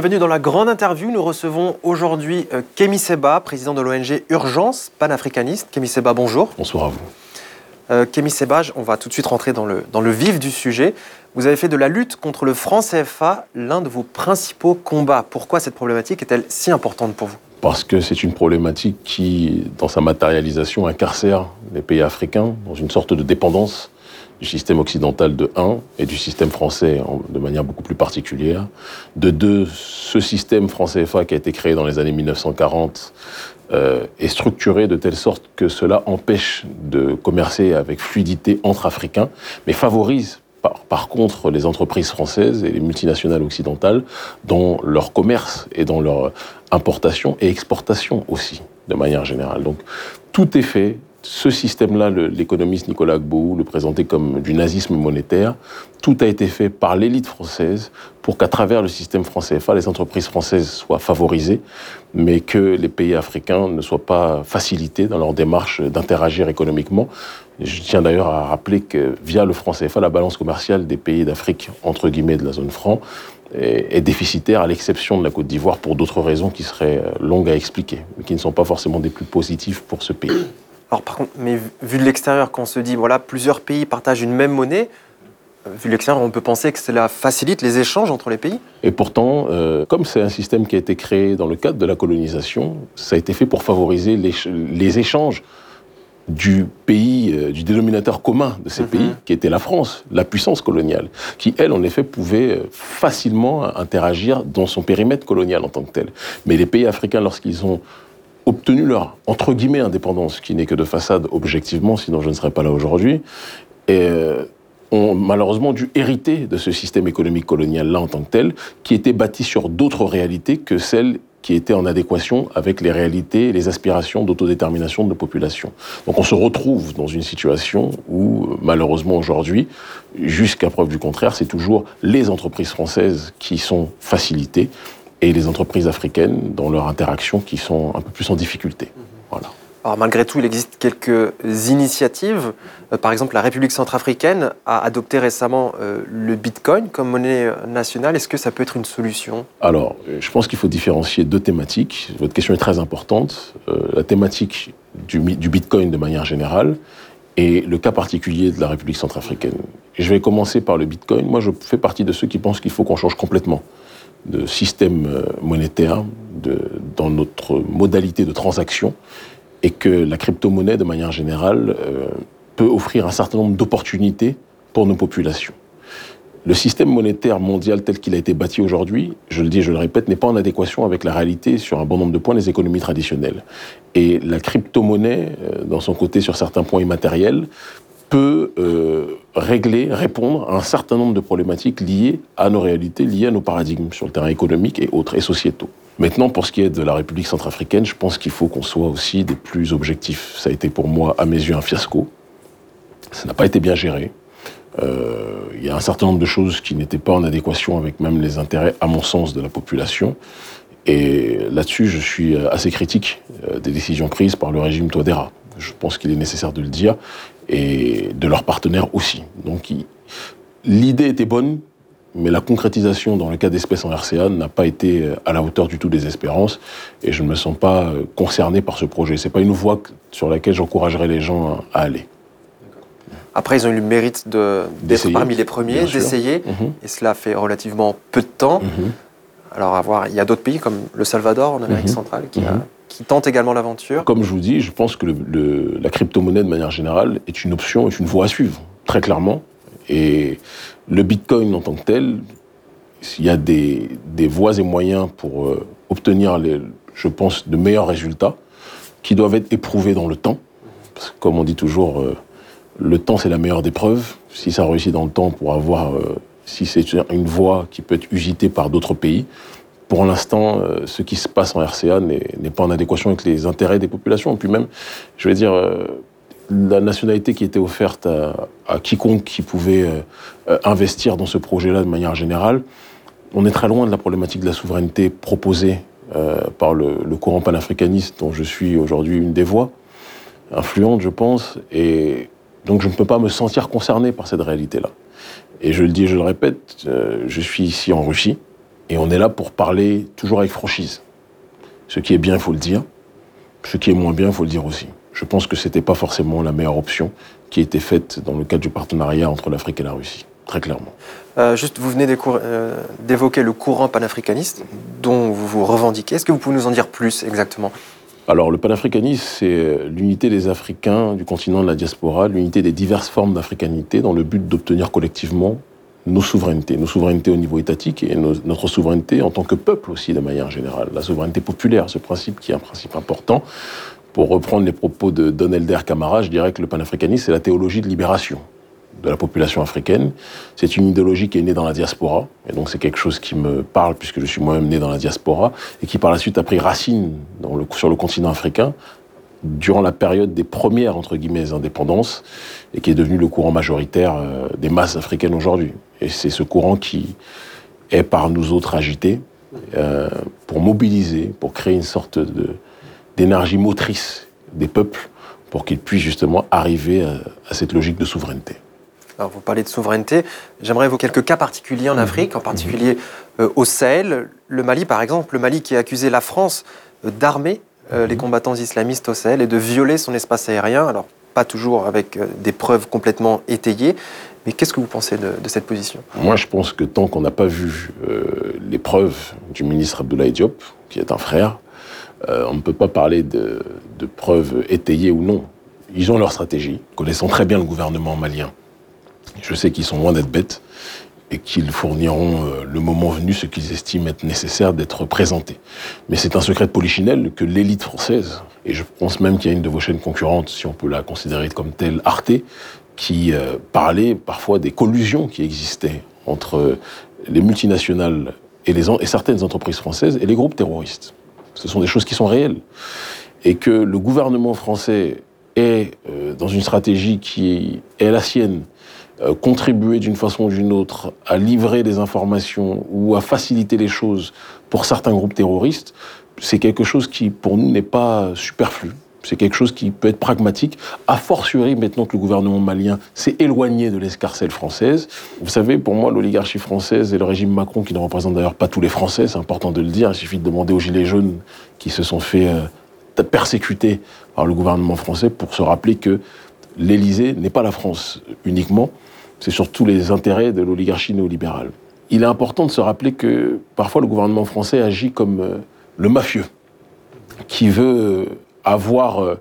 bienvenue dans la grande interview. Nous recevons aujourd'hui euh, Kémy Seba, président de l'ONG Urgence panafricaniste. Kémy Seba, bonjour. Bonsoir à vous. Euh, Kémy Seba, on va tout de suite rentrer dans le, dans le vif du sujet. Vous avez fait de la lutte contre le franc CFA l'un de vos principaux combats. Pourquoi cette problématique est-elle si importante pour vous? Parce que c'est une problématique qui, dans sa matérialisation, incarcère les pays africains dans une sorte de dépendance du système occidental de 1 et du système français de manière beaucoup plus particulière. De deux, ce système franc-CFA qui a été créé dans les années 1940 euh, est structuré de telle sorte que cela empêche de commercer avec fluidité entre Africains, mais favorise par, contre, les entreprises françaises et les multinationales occidentales dans leur commerce et dans leur importation et exportation aussi, de manière générale. Donc, tout est fait ce système-là, l'économiste Nicolas Gbou le présentait comme du nazisme monétaire. Tout a été fait par l'élite française pour qu'à travers le système français CFA, les entreprises françaises soient favorisées, mais que les pays africains ne soient pas facilités dans leur démarche d'interagir économiquement. Je tiens d'ailleurs à rappeler que via le franc CFA, la balance commerciale des pays d'Afrique, entre guillemets, de la zone franc, est déficitaire, à l'exception de la Côte d'Ivoire, pour d'autres raisons qui seraient longues à expliquer, mais qui ne sont pas forcément des plus positives pour ce pays. Alors par contre, mais vu de l'extérieur, quand on se dit, voilà, plusieurs pays partagent une même monnaie, euh, vu de l'extérieur, on peut penser que cela facilite les échanges entre les pays Et pourtant, euh, comme c'est un système qui a été créé dans le cadre de la colonisation, ça a été fait pour favoriser les, échanges du pays, euh, du dénominateur commun de ces mhm. pays, qui était la France, la puissance coloniale, qui, elle, en effet, pouvait facilement interagir dans son périmètre colonial en tant que tel. Mais les pays africains, lorsqu'ils ont obtenu leur, entre guillemets, indépendance, qui n'est que de façade objectivement, sinon je ne serais pas là aujourd'hui, et euh, ont malheureusement dû hériter de ce système économique colonial-là en tant que tel, qui était bâti sur d'autres réalités que celles qui étaient en adéquation avec les réalités et les aspirations d'autodétermination de nos populations. Donc on se retrouve dans une situation où, malheureusement aujourd'hui, jusqu'à preuve du contraire, c'est toujours les entreprises françaises qui sont facilitées et les entreprises africaines dans leurs interactions qui sont un peu plus en difficulté. Voilà. Alors malgré tout, il existe quelques initiatives. Euh, par exemple, la République centrafricaine a adopté récemment euh, le Bitcoin comme monnaie euh, nationale. Est-ce que ça peut être une solution? Alors, je pense qu'il faut différencier deux thématiques. Votre question est très importante. la thématique du, du, Bitcoin de manière générale et le cas particulier de la République centrafricaine. Je vais commencer par le Bitcoin. Moi, je fais partie de ceux qui pensent qu'il faut qu'on change complètement de système euh, monétaire de, dans notre modalité de transaction et que la crypto-monnaie, de manière générale, euh, peut offrir un certain nombre d'opportunités pour nos populations. Le système monétaire mondial tel qu'il a été bâti aujourd'hui, je le dis et je le répète, n'est pas en adéquation avec la réalité sur un bon nombre de points des économies traditionnelles. Et la crypto-monnaie, euh, dans son côté sur certains points immatériels, peut euh, régler, répondre à un certain nombre de problématiques liées à nos réalités, liées à nos paradigmes sur le terrain économique et autres, et sociétaux. Maintenant, pour ce qui est de la République centrafricaine, je pense qu'il faut qu'on soit aussi des plus objectifs. Ça a été pour moi, à mes yeux, un fiasco. Ça n'a pas été bien géré. Euh, il y a un certain nombre de choses qui n'étaient pas en adéquation avec même les intérêts, à mon sens, de la population. Et là-dessus, je suis assez critique euh, des décisions prises par le régime Touadéra. Je pense qu'il est nécessaire de le dire et de leurs partenaires aussi. Donc l'idée était bonne, mais la concrétisation dans le cas d'espèces en RCA n'a pas été euh, à la hauteur du tout des espérances et je ne me sens pas euh, concerné par ce projet. Ce n'est pas une voie sur laquelle j'encouragerais les gens à aller. Après, ils ont eu le mérite d'être parmi les premiers, d'essayer, mhm. et cela fait relativement peu de temps. Mhm. Alors, à voir, il y a d'autres pays comme le Salvador en Amérique mhm. centrale qui a qui tente également l'aventure Comme je vous dis, je pense que la crypto-monnaie, de manière générale, est une option, est une voie à suivre, très clairement. Et le Bitcoin en tant que tel, il y a des, voies et moyens pour euh, obtenir, je pense, de meilleurs résultats qui doivent être éprouvés dans le temps. Parce que, comme on dit toujours, euh, le temps, c'est la meilleure des preuves. Si ça réussit dans le temps pour avoir, euh, si c'est une voie qui peut être usitée par d'autres pays, pour l'instant, euh, ce qui se passe en RCA n'est pas en adéquation avec les intérêts des populations. Puis même, je vais dire, euh, la nationalité qui était offerte à, quiconque qui pouvait euh, investir dans ce projet-là de manière générale, on est très loin de la problématique de la souveraineté proposée par le, courant panafricaniste dont je suis aujourd'hui une des voix, influente, je pense, et donc je ne peux pas me sentir concerné par cette réalité-là. Et je le dis et je le répète, je suis ici en Russie, Et on est là pour parler toujours avec franchise. Ce qui est bien, il faut le dire. Ce qui est moins bien, il faut le dire aussi. Je pense que ce n'était pas forcément la meilleure option qui a été faite dans le cadre du partenariat entre l'Afrique et la Russie, très clairement. Euh, juste, vous venez euh, d'évoquer le courant panafricaniste dont vous vous revendiquez. Est-ce que vous pouvez nous en dire plus exactement? Alors, le panafricanisme, c'est l'unité des Africains du continent de la diaspora, l'unité des diverses formes d'africanité dans le but d'obtenir collectivement nos souverainetés, nos souverainetés au niveau étatique et notre souveraineté en tant que peuple aussi de manière générale. La souveraineté populaire, ce principe qui est un principe important. Pour reprendre les propos de Don Elder Camara, je dirais que le panafricanisme, c'est la théologie de libération de la population africaine. C'est une idéologie qui est née dans la diaspora, et donc c'est quelque chose qui me parle puisque je suis moi-même né dans la diaspora, et qui par la suite a pris racine sur le continent africain durant la période des premières, entre guillemets, indépendances, et qui est devenu le courant majoritaire euh, des masses africaines aujourd'hui. Et c'est ce courant qui est par nous autres agité euh, pour mobiliser, pour créer une sorte d'énergie motrice des peuples pour qu'ils puissent justement arriver à cette logique de souveraineté vous parlez de souveraineté. J'aimerais évoquer quelques cas particuliers en mhm. Afrique, en particulier euh, au Sahel. Le Mali, par exemple, le Mali qui a accusé la France euh, d'armer euh, les mhm. combattants islamistes au Sahel et de violer son espace aérien. Alors, pas toujours avec des preuves complètement étayées. Mais qu'est-ce que vous pensez de, cette position? Moi, je pense que tant qu'on n'a pas vu les preuves du ministre Abdoulaye Diop, qui est un frère, on ne peut pas parler de, de preuves étayées ou non. Ils ont leur stratégie, connaissant très bien le gouvernement malien. Je sais qu'ils sont loin d'être bêtes et qu'ils fourniront euh, le moment venu ce qu'ils estiment être nécessaire d'être présentés. Mais c'est un secret de polichinelle que l'élite française, et je pense même qu'il y a une de vos chaînes concurrentes, si on peut la considérer comme telle, Arte, qui euh, parlait parfois des collusions qui existaient entre les multinationales et, certaines entreprises françaises et les groupes terroristes. Ce sont des choses qui sont réelles. Et que le gouvernement français est euh, dans une stratégie qui est la sienne, euh, contribuer d'une façon ou d'une autre à livrer des informations ou à faciliter les choses pour certains groupes terroristes, c'est quelque chose qui, pour nous, n'est pas superflu. C'est quelque chose qui peut être pragmatique, a fortiori maintenant que le gouvernement malien s'est éloigné de l'escarcelle française. Vous savez, pour moi, l'oligarchie française et le régime Macron, qui ne représente d'ailleurs pas tous les Français, c'est important de le dire, il suffit de demander aux Gilets jaunes qui se sont fait euh, persécuter par le gouvernement français pour se rappeler que l'Élysée n'est pas la France uniquement, c'est surtout les intérêts de l'oligarchie néolibérale. Il est important de se rappeler que parfois le gouvernement français agit comme euh, le mafieux, qui veut euh, avoir euh,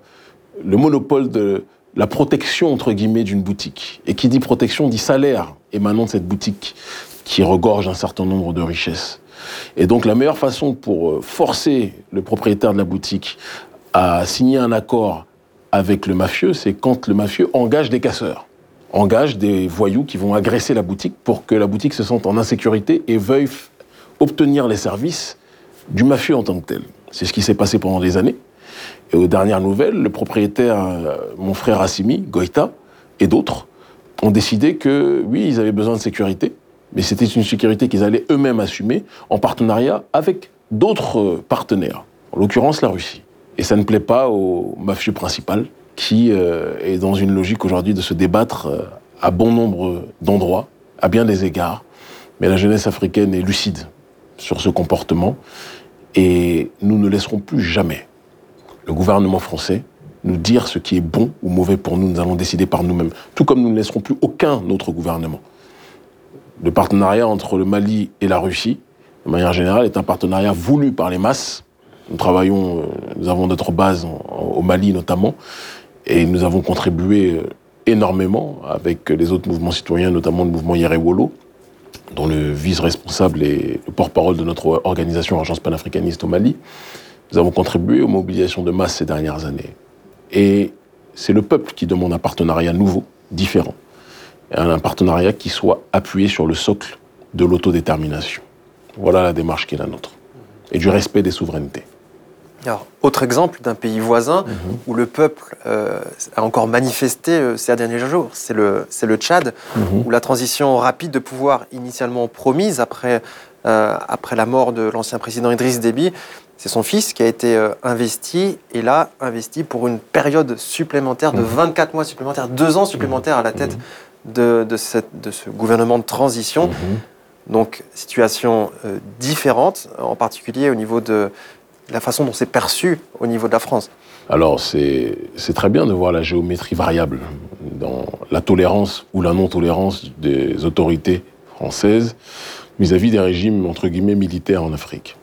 le monopole de la protection, entre guillemets, d'une boutique. Et qui dit protection dit salaire émanant de cette boutique, qui regorge un certain nombre de richesses. Et donc la meilleure façon pour forcer le propriétaire de la boutique à signer un accord avec le mafieux, c'est quand le mafieux engage des casseurs engage des voyous qui vont agresser la boutique pour que la boutique se sente en insécurité et veuille obtenir les services du mafieux en tant que tel. C'est ce qui s'est passé pendant des années. Et aux dernières nouvelles, le propriétaire, euh, mon frère Assimi, Goïta, et d'autres, ont décidé que, oui, ils avaient besoin de sécurité, mais c'était une sécurité qu'ils allaient eux-mêmes assumer en partenariat avec d'autres euh, partenaires, en l'occurrence la Russie. Et ça ne plaît pas au mafieux principal, qui euh, est dans une logique aujourd'hui de se débattre euh, à bon nombre d'endroits, à bien des égards. Mais la jeunesse africaine est lucide sur ce comportement et nous ne laisserons plus jamais le gouvernement français nous dire ce qui est bon ou mauvais pour nous. Nous allons décider par nous-mêmes. Tout comme nous ne laisserons plus aucun autre gouvernement. Le partenariat entre le Mali et la Russie, de manière générale, est un partenariat voulu par les masses. Nous travaillons, euh, nous avons notre base au Mali notamment, et nous avons contribué euh, énormément avec les autres mouvements citoyens, notamment le mouvement Yerewolo, dont le vice-responsable est le porte-parole de notre organisation Agence panafricaniste au Mali. Nous avons contribué aux mobilisations de masse ces dernières années. Et c'est le peuple qui demande un partenariat nouveau, différent. Un partenariat qui soit appuyé sur le socle de l'autodétermination. Voilà la démarche qui est la nôtre. Et du respect des souverainetés. Alors, autre exemple d'un pays voisin mhm. où le peuple euh, a encore manifesté euh, ces derniers jours, c'est le, le Tchad, mhm. où la transition rapide de pouvoir initialement promise après, euh, après la mort de l'ancien président Idriss Déby, c'est son fils qui a été investi, et là, investi pour une période supplémentaire de 24 mhm. mois supplémentaires, deux ans supplémentaires à la tête de, de, cette, de ce gouvernement de transition. Donc, situation différente, en particulier au niveau de la façon dont c'est perçu au niveau de la France. Alors, c'est très bien de voir la géométrie variable dans la tolérance ou la non-tolérance des autorités françaises vis-à-vis des régimes, entre guillemets, militaires en Afrique.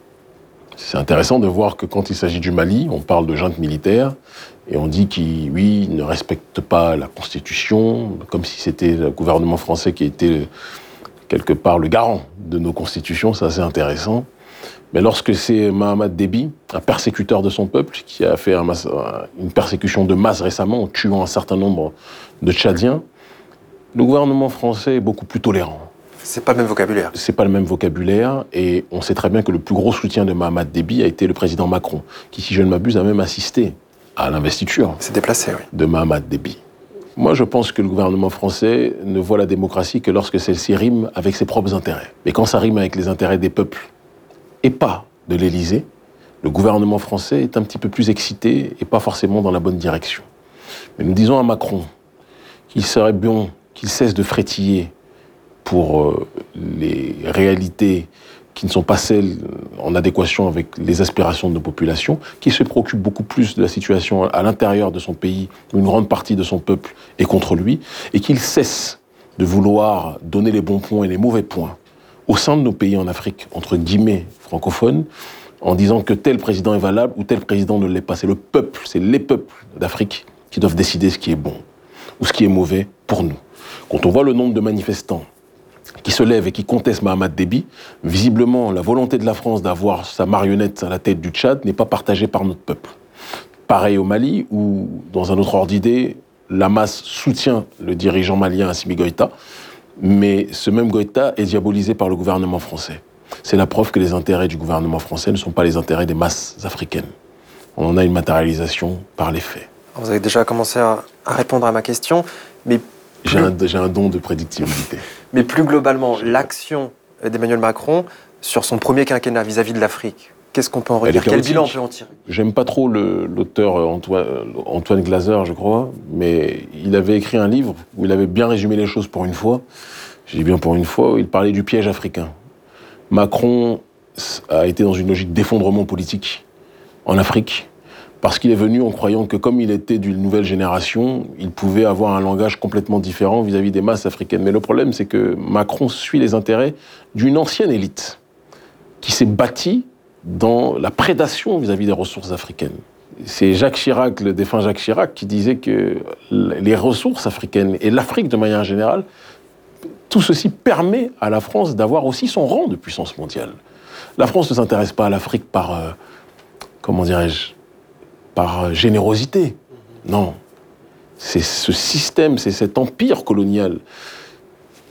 C'est intéressant de voir que quand il s'agit du Mali, on parle de junte militaire, et on dit qu'ils, oui, ne respectent pas la Constitution, comme si c'était le gouvernement français qui était quelque part le garant de nos constitutions, c'est assez intéressant. Mais lorsque c'est Mahamat Déby, un persécuteur de son peuple, qui a fait une persécution de masse récemment en tuant un certain nombre de Tchadiens, le gouvernement français est beaucoup plus tolérant. C'est pas le même vocabulaire. C'est pas le même vocabulaire, et on sait très bien que le plus gros soutien de Mahamat Déby a été le président Macron, qui, si je ne m'abuse, a même assisté à l'investiture. C'est déplacé, oui. De Mahamat Déby. Moi, je pense que le gouvernement français ne voit la démocratie que lorsque celle-ci rime avec ses propres intérêts. Mais quand ça rime avec les intérêts des peuples et pas de l'Élysée, le gouvernement français est un petit peu plus excité et pas forcément dans la bonne direction. Mais nous disons à Macron qu'il serait bon qu'il cesse de frétiller pour euh, les réalités qui ne sont pas celles en adéquation avec les aspirations de nos populations, qui se préoccupe beaucoup plus de la situation à l'intérieur de son pays, où une grande partie de son peuple est contre lui, et qu'il cesse de vouloir donner les bons points et les mauvais points au sein de nos pays en Afrique, entre guillemets francophones, en disant que tel président est valable ou tel président ne l'est pas. C'est le peuple, c'est les peuples d'Afrique qui doivent décider ce qui est bon ou ce qui est mauvais pour nous. Quand on voit le nombre de manifestants qui se lève et qui conteste Mahamat Déby, visiblement, la volonté de la France d'avoir sa marionnette à la tête du Tchad n'est pas partagée par notre peuple. Pareil au Mali, où, dans un autre ordre d'idée, la masse soutient le dirigeant malien Assimi Goïta, mais ce même Goïta est diabolisé par le gouvernement français. C'est la preuve que les intérêts du gouvernement français ne sont pas les intérêts des masses africaines. On en a une matérialisation par les faits. Vous avez déjà commencé à, répondre à ma question, mais j'ai un, don de prédictibilité. Mais plus globalement, l'action d'Emmanuel Macron sur son premier quinquennat vis-à-vis de l'Afrique, qu'est-ce qu'on peut en retirer Quel bilan on peut en tirer J'aime pas trop l'auteur Antoine, Antoine Glaser, je crois, mais il avait écrit un livre où il avait bien résumé les choses pour une fois. Je dis bien pour une fois, il parlait du piège africain. Macron a été dans une logique d'effondrement politique en Afrique parce qu'il est venu en croyant que comme il était d'une nouvelle génération, il pouvait avoir un langage complètement différent vis-à-vis des masses africaines. Mais le problème, c'est que Macron suit les intérêts d'une ancienne élite qui s'est bâtie dans la prédation vis-à-vis des ressources africaines. C'est Jacques Chirac, le défunt Jacques Chirac, qui disait que les ressources africaines et l'Afrique de manière générale, tout ceci permet à la France d'avoir aussi son rang de puissance mondiale. La France ne s'intéresse pas à l'Afrique par, euh, comment dirais-je, par euh, générosité. Non. C'est ce système, c'est cet empire colonial,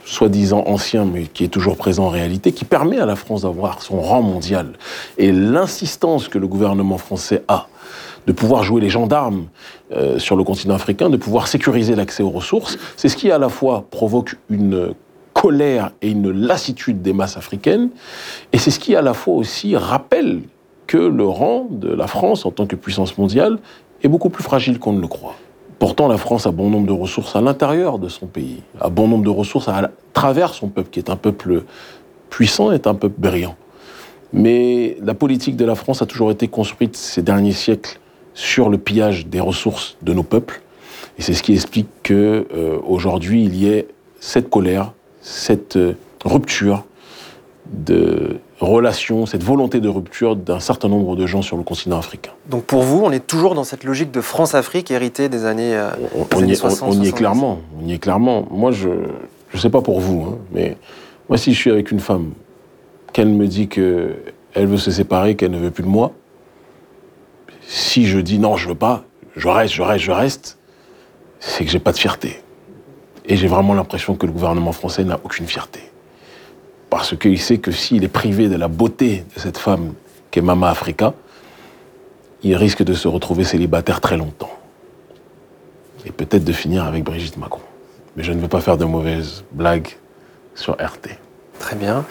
soi-disant ancien, mais qui est toujours présent en réalité, qui permet à la France d'avoir son rang mondial. Et l'insistance que le gouvernement français a de pouvoir jouer les gendarmes euh, sur le continent africain, de pouvoir sécuriser l'accès aux ressources, c'est ce qui à la fois provoque une colère et une lassitude des masses africaines, et c'est ce qui à la fois aussi rappelle que le rang de la France en tant que puissance mondiale est beaucoup plus fragile qu'on ne le croit. Pourtant, la France a bon nombre de ressources à l'intérieur de son pays, a bon nombre de ressources à travers son peuple, qui est un peuple puissant, est un peuple brillant. Mais la politique de la France a toujours été construite ces derniers siècles sur le pillage des ressources de nos peuples. Et c'est ce qui explique qu'aujourd'hui, euh, il y ait cette colère, cette euh, rupture de relation, cette volonté de rupture d'un certain nombre de gens sur le continent africain. Donc pour vous, on est toujours dans cette logique de France-Afrique héritée des années, euh, on, y, 60, on, y est clairement. On y est clairement. Moi, je ne sais pas pour vous, hein, mais moi, si je suis avec une femme, qu'elle me dit qu'elle veut se séparer, qu'elle ne veut plus de moi, si je dis non, je veux pas, je reste, je reste, je reste, c'est que j'ai pas de fierté. Et j'ai vraiment l'impression que le gouvernement français n'a aucune fierté parce qu'il sait que s'il est privé de la beauté de cette femme qu'est Mama Africa, il risque de se retrouver célibataire très longtemps. Et peut-être de finir avec Brigitte Macron. Mais je ne veux pas faire de mauvaises blagues sur RT. Très bien.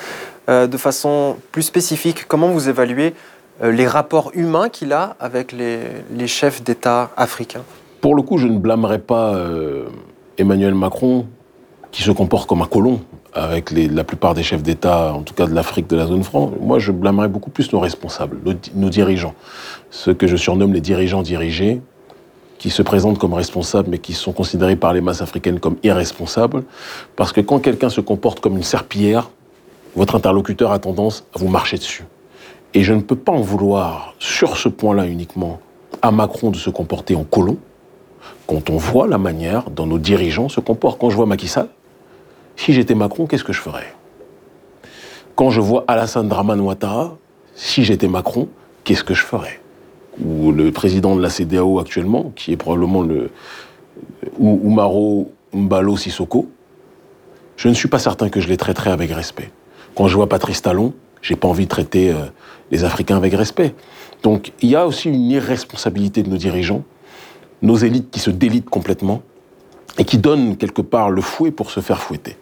Euh, de façon plus spécifique, comment vous évaluez euh, les rapports humains qu'il a avec les, chefs d'État africains? Pour le coup, je ne blâmerai pas euh, Emmanuel Macron, qui se comporte comme un colon avec la plupart des chefs d'État, en tout cas de l'Afrique, de la zone franc, moi je blâmerais beaucoup plus nos responsables, nos, dirigeants, ceux que je surnomme les dirigeants dirigés, qui se présentent comme responsables mais qui sont considérés par les masses africaines comme irresponsables, parce que quand quelqu'un se comporte comme une serpillière, votre interlocuteur a tendance à vous marcher dessus. Et je ne peux pas en vouloir, sur ce point-là uniquement, à Macron de se comporter en colon, quand on voit la manière dont nos dirigeants se comportent. Quand je vois Macky Sall, si j'étais Macron, qu'est-ce que je ferais? Quand je vois Alassane Draman Ouattara, si j'étais Macron, qu'est-ce que je ferais? Ou le président de la CDAO actuellement, qui est probablement le Oumaro Mbalo Sissoko, je ne suis pas certain que je les traiterais avec respect. Quand je vois Patrice Talon, j'ai pas envie de traiter euh, les Africains avec respect. Donc il y a aussi une irresponsabilité de nos dirigeants, nos élites qui se délitent complètement et qui donnent quelque part le fouet pour se faire fouetter.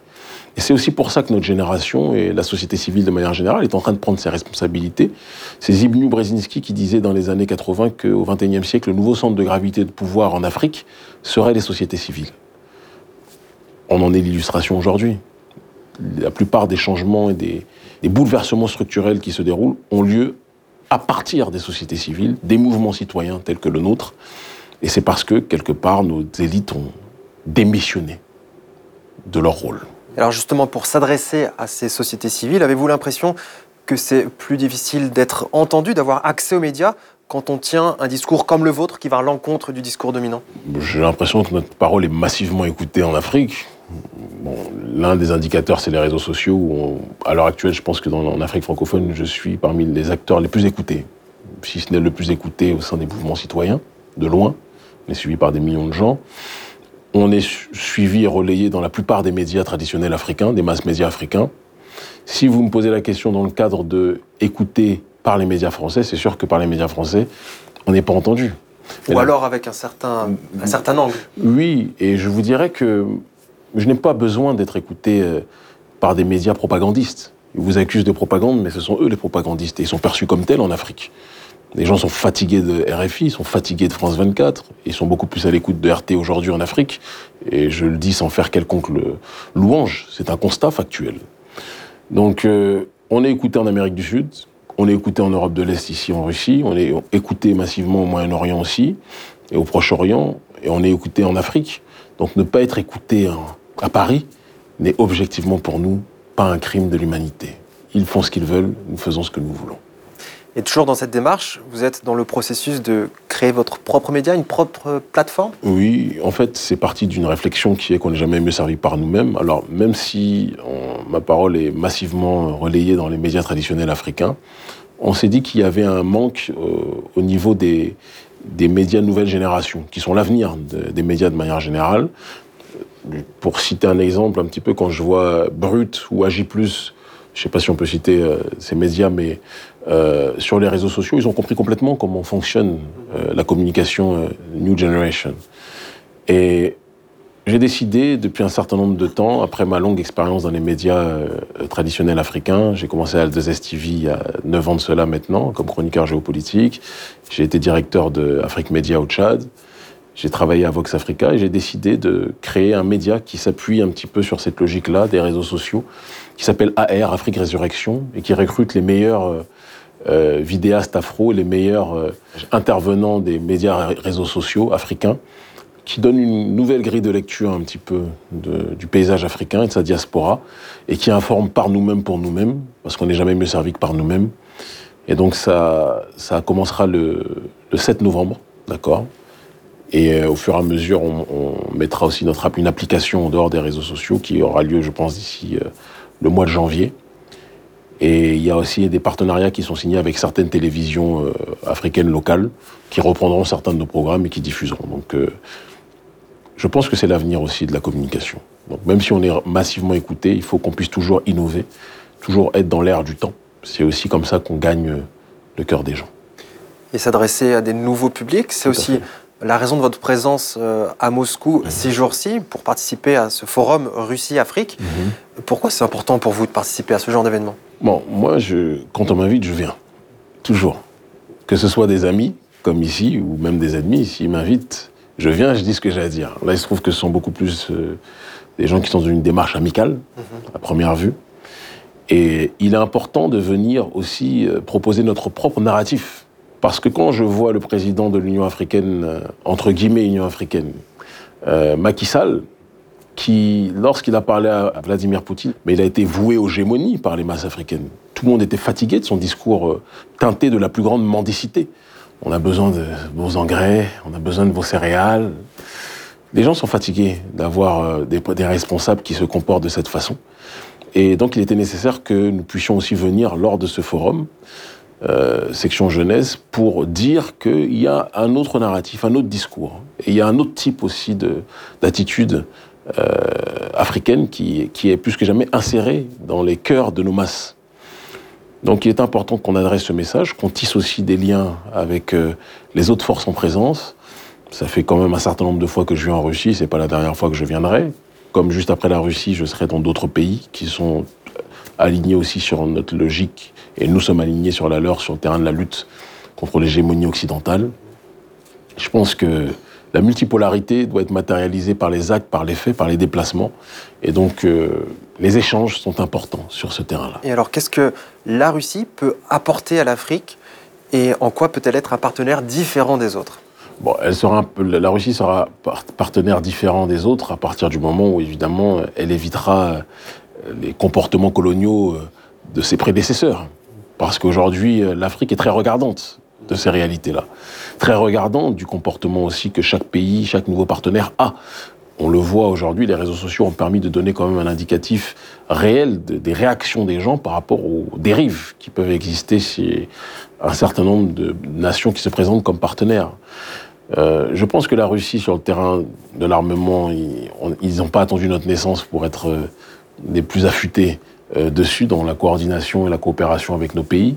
Et c'est aussi pour ça que notre génération et la société civile de manière générale est en train de prendre ses responsabilités. C'est Zbigniew Brzezinski qui disait dans les années 80 qu'au XXIe siècle, le nouveau centre de gravité de pouvoir en Afrique serait les sociétés civiles. On en est l'illustration aujourd'hui. La plupart des changements et des, des bouleversements structurels qui se déroulent ont lieu à partir des sociétés civiles, des mouvements citoyens tels que le nôtre. Et c'est parce que, quelque part, nos élites ont démissionné de leur rôle. Alors justement, pour s'adresser à ces sociétés civiles, avez-vous l'impression que c'est plus difficile d'être entendu, d'avoir accès aux médias quand on tient un discours comme le vôtre qui va à l'encontre du discours dominant? J'ai l'impression que notre parole est massivement écoutée en Afrique. L'un des indicateurs, c'est les réseaux sociaux. à l'heure actuelle, je pense que dans, Afrique francophone, je suis parmi les acteurs les plus écoutés, si ce n'est le plus écouté au sein des mouvements citoyens, de loin. Est suivi par des millions de gens. On est suivi et relayé dans la plupart des médias traditionnels africains, des masses médias africains. Si vous me posez la question dans le cadre de écouter par les médias français, c'est sûr que par les médias français, on n'est pas entendu. Ou alors avec un certain, un certain angle. Oui, et je vous dirais que je n'ai pas besoin d'être écouté euh, par des médias propagandistes. Ils vous accusent de propagande, mais ce sont eux les propagandistes, et ils sont perçus comme tels en Afrique. Les gens sont fatigués de RFI, sont fatigués de France 24, ils sont beaucoup plus à l'écoute de RT aujourd'hui en Afrique, et je le dis sans faire quelconque louange, c'est un constat factuel. Donc euh, on est écouté en Amérique du Sud, on est écouté en Europe de l'Est ici en Russie, on est écouté massivement au Moyen-Orient aussi, et au Proche-Orient, et on est écouté en Afrique. Donc ne pas être écouté à Paris n'est objectivement pour nous pas un crime de l'humanité. Ils font ce qu'ils veulent, nous faisons ce que nous voulons. Et toujours dans cette démarche, vous êtes dans le processus de créer votre propre média, une propre plateforme? Oui, en fait, c'est parti d'une réflexion qui est qu'on n'est jamais mieux servi par nous-mêmes. Alors, même si ma parole est massivement relayée dans les médias traditionnels africains, on s'est dit qu'il y avait un manque euh, au niveau des, des médias nouvelle génération, qui sont l'avenir des médias de manière générale. Pour citer un exemple, un petit peu quand je vois Brut ou Agi+, je ne sais pas si on peut citer euh, ces médias, mais euh, sur les réseaux sociaux, ils ont compris complètement comment fonctionne euh, la communication New Generation. Et j'ai décidé, depuis un certain nombre de temps, après ma longue expérience dans les médias traditionnels africains, j'ai commencé à Al2S TV il y a 9 ans de cela maintenant, comme chroniqueur géopolitique. J'ai été directeur de Afrique Média au Tchad. J'ai travaillé à Vox Africa et j'ai décidé de créer un média qui s'appuie un petit peu sur cette logique-là des réseaux sociaux, qui s'appelle AR, Afrique Résurrection, et qui recrute les meilleurs euh, euh vidéastes afro, les meilleurs euh, intervenants des médias réseaux sociaux africains, qui donne une nouvelle grille de lecture un petit peu du paysage africain et de sa diaspora, et qui informe par nous-mêmes pour nous-mêmes, parce qu'on n'est jamais mieux servi que par nous-mêmes. Et donc ça, ça commencera le, le 7 novembre, d'accord? Et euh, au fur et à mesure, on, mettra aussi notre, une application en dehors des réseaux sociaux qui aura lieu, je pense, d'ici euh, le mois de janvier. Et il y a aussi des partenariats qui sont signés avec certaines télévisions euh, africaines locales qui reprendront certains de nos programmes et qui diffuseront. Donc je pense que c'est l'avenir aussi de la communication. Donc même si on est massivement écouté, il faut qu'on puisse toujours innover, toujours être dans l'air du temps. C'est aussi comme ça qu'on gagne le cœur des gens. Et s'adresser à des nouveaux publics, c'est aussi la raison de votre présence euh, à Moscou mhm. ces jours-ci pour participer à ce forum Russie-Afrique. Mhm. Pourquoi c'est important pour vous de participer à ce genre d'événement? Bon, moi, je, quand on m'invite, je viens. Toujours. Que ce soit des amis, comme ici, ou même des ennemis, s'ils m'invitent, Je viens, je dis ce que j'ai à dire. Là, il se trouve que ce sont beaucoup plus euh, des gens qui sont dans une démarche amicale, mhm. à première vue. Et il est important de venir aussi euh, proposer notre propre narratif. Parce que quand je vois le président de l'Union africaine, euh, entre guillemets Union africaine, Macky Sall, qui, lorsqu'il a parlé à Vladimir Poutine, il a été voué aux gémonies par les masses africaines. Tout le monde était fatigué de son discours euh, teinté de la plus grande mendicité. On a besoin de vos engrais, on a besoin de vos céréales. Les gens sont fatigués d'avoir euh, des responsables qui se comportent de cette façon. Et donc il était nécessaire que nous puissions aussi venir lors de ce forum, euh, section jeunesse, pour dire qu'il y a un autre narratif, un autre discours. Et il y a un autre type aussi d'attitude euh, africaine qui, qui, est plus que jamais insérée dans les cœurs de nos masses. Donc il est important qu'on adresse ce message, qu'on tisse aussi des liens avec euh, les autres forces en présence. Ça fait quand même un certain nombre de fois que je viens en Russie, c'est pas la dernière fois que je viendrai. Comme juste après la Russie, je serai dans d'autres pays qui sont alignés aussi sur notre logique, et nous sommes alignés sur la leur sur le terrain de la lutte contre l'hégémonie occidentale. Je pense que la multipolarité doit être matérialisée par les actes, par les faits, par les déplacements. Et donc, euh, les échanges sont importants sur ce terrain-là. Et alors, qu'est-ce que la Russie peut apporter à l'Afrique et en quoi peut-elle être un partenaire différent des autres? Bon, elle sera un peu, la Russie sera partenaire différent des autres à partir du moment où, évidemment, elle évitera les comportements coloniaux euh, de ses prédécesseurs. Parce qu'aujourd'hui, l'Afrique est très regardante de ces réalités-là. Très regardant du comportement aussi que chaque pays, chaque nouveau partenaire a. On le voit aujourd'hui, les réseaux sociaux ont permis de donner quand même un indicatif réel des réactions des gens par rapport aux dérives qui peuvent exister chez un certain nombre de nations qui se présentent comme partenaires. Euh, je pense que la Russie, sur le terrain de l'armement, ils n'ont pas attendu notre naissance pour être des plus affûtés euh, dessus dans la coordination et la coopération avec nos pays.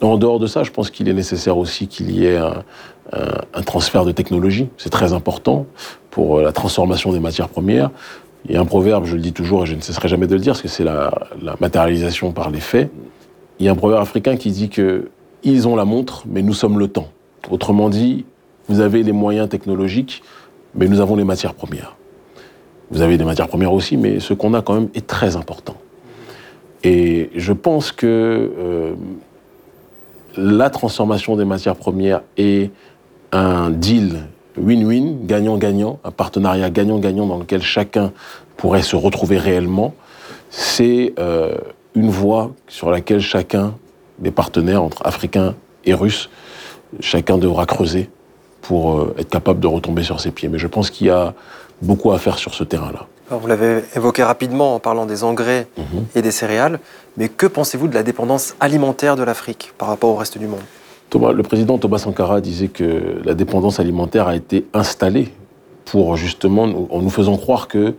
En dehors de ça, je pense qu'il est nécessaire aussi qu'il y ait un, transfert de technologie. C'est très important pour euh, la transformation des matières premières. Il y a un proverbe, je le dis toujours et je ne cesserai jamais de le dire, parce que c'est la, matérialisation par les faits. Il y a un proverbe africain qui dit que ils ont la montre, mais nous sommes le temps. Autrement dit, vous avez les moyens technologiques, mais nous avons les matières premières. Vous avez des matières premières aussi, mais ce qu'on a quand même est très important. Et je pense que euh, la transformation des matières premières est un deal win-win, gagnant-gagnant, un partenariat gagnant-gagnant dans lequel chacun pourrait se retrouver réellement. C'est euh, une voie sur laquelle chacun des partenaires entre africains et russes, chacun devra creuser pour euh, être capable de retomber sur ses pieds. Mais je pense qu'il y a beaucoup à faire sur ce terrain-là vous l'avez évoqué rapidement en parlant des engrais mhm. et des céréales, mais que pensez-vous de la dépendance alimentaire de l'Afrique par rapport au reste du monde? Thomas, Le président Thomas Sankara disait que la dépendance alimentaire a été installée pour justement, en nous faisant croire que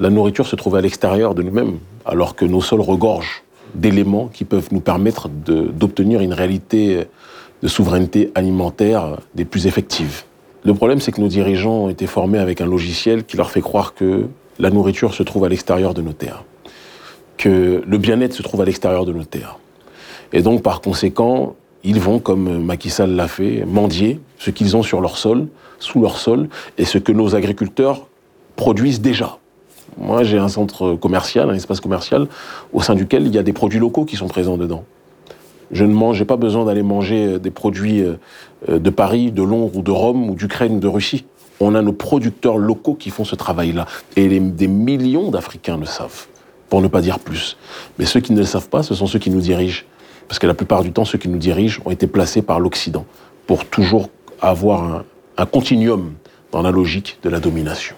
la nourriture se trouve à l'extérieur de nous-mêmes, alors que nos sols regorgent d'éléments qui peuvent nous permettre d'obtenir une réalité de souveraineté alimentaire des plus effectives. Le problème, c'est que nos dirigeants ont été formés avec un logiciel qui leur fait croire que la nourriture se trouve à l'extérieur de nos terres, que le bien-être se trouve à l'extérieur de nos terres. Et donc, par conséquent, ils vont, comme Macky Sall l'a fait, mendier ce qu'ils ont sur leur sol, sous leur sol, et ce que nos agriculteurs produisent déjà. Moi, j'ai un centre commercial, un espace commercial, au sein duquel il y a des produits locaux qui sont présents dedans. Je ne mange, pas besoin d'aller manger des produits euh, de Paris, de Londres ou de Rome ou d'Ukraine ou de Russie. On a nos producteurs locaux qui font ce travail-là. Et des millions d'Africains le savent, pour ne pas dire plus. Mais ceux qui ne le savent pas, ce sont ceux qui nous dirigent. Parce que la plupart du temps, ceux qui nous dirigent ont été placés par l'Occident pour toujours avoir un, continuum dans la logique de la domination.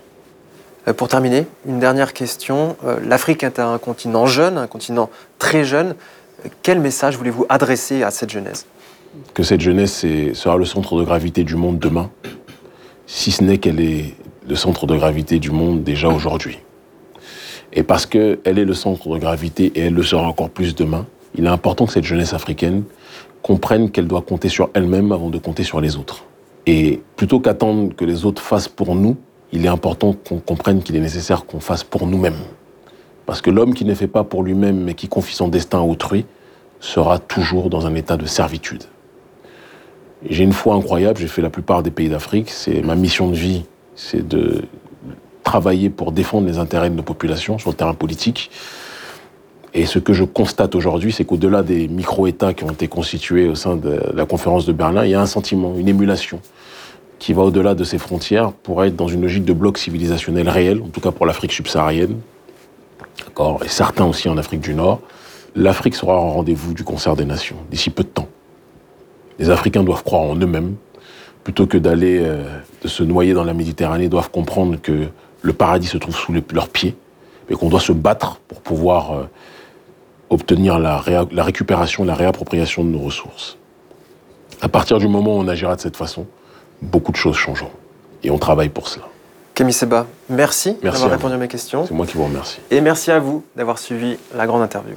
Euh, pour terminer, une dernière question. Euh, L'Afrique est un continent jeune, un continent très jeune. Quel message voulez-vous adresser à cette jeunesse? Que cette jeunesse sera le centre de gravité du monde demain, si ce n'est qu'elle est le centre de gravité du monde déjà aujourd'hui. Et parce qu'elle est le centre de gravité et elle le sera encore plus demain, il est important que cette jeunesse africaine comprenne qu'elle doit compter sur elle-même avant de compter sur les autres. Et plutôt qu'attendre que les autres fassent pour nous, il est important qu'on comprenne qu'il est nécessaire qu'on fasse pour nous-mêmes. Parce que l'homme qui ne fait pas pour lui-même mais qui confie son destin à autrui sera toujours dans un état de servitude. J'ai une foi incroyable, j'ai fait la plupart des pays d'Afrique. C'est ma mission de vie c'est de travailler pour défendre les intérêts de nos populations sur le terrain politique. Et ce que je constate aujourd'hui, c'est qu'au-delà des micro-États qui ont été constitués au sein de la conférence de Berlin, il y a un sentiment, une émulation qui va au-delà de ces frontières pour être dans une logique de bloc civilisationnel réel, en tout cas pour l'Afrique subsaharienne, et certains aussi en Afrique du Nord. L'Afrique sera au rendez-vous du concert des nations d'ici peu de temps. Les Africains doivent croire en eux-mêmes, plutôt que d'aller euh, se noyer dans la Méditerranée, doivent comprendre que le paradis se trouve sous leurs pieds, mais qu'on doit se battre pour pouvoir euh, obtenir la, la récupération, la réappropriation de nos ressources. À partir du moment où on agira de cette façon, beaucoup de choses changeront. Et on travaille pour cela. Camille Seba, merci, merci d'avoir répondu à mes questions. C'est moi qui vous remercie. Et merci à vous d'avoir suivi la grande interview.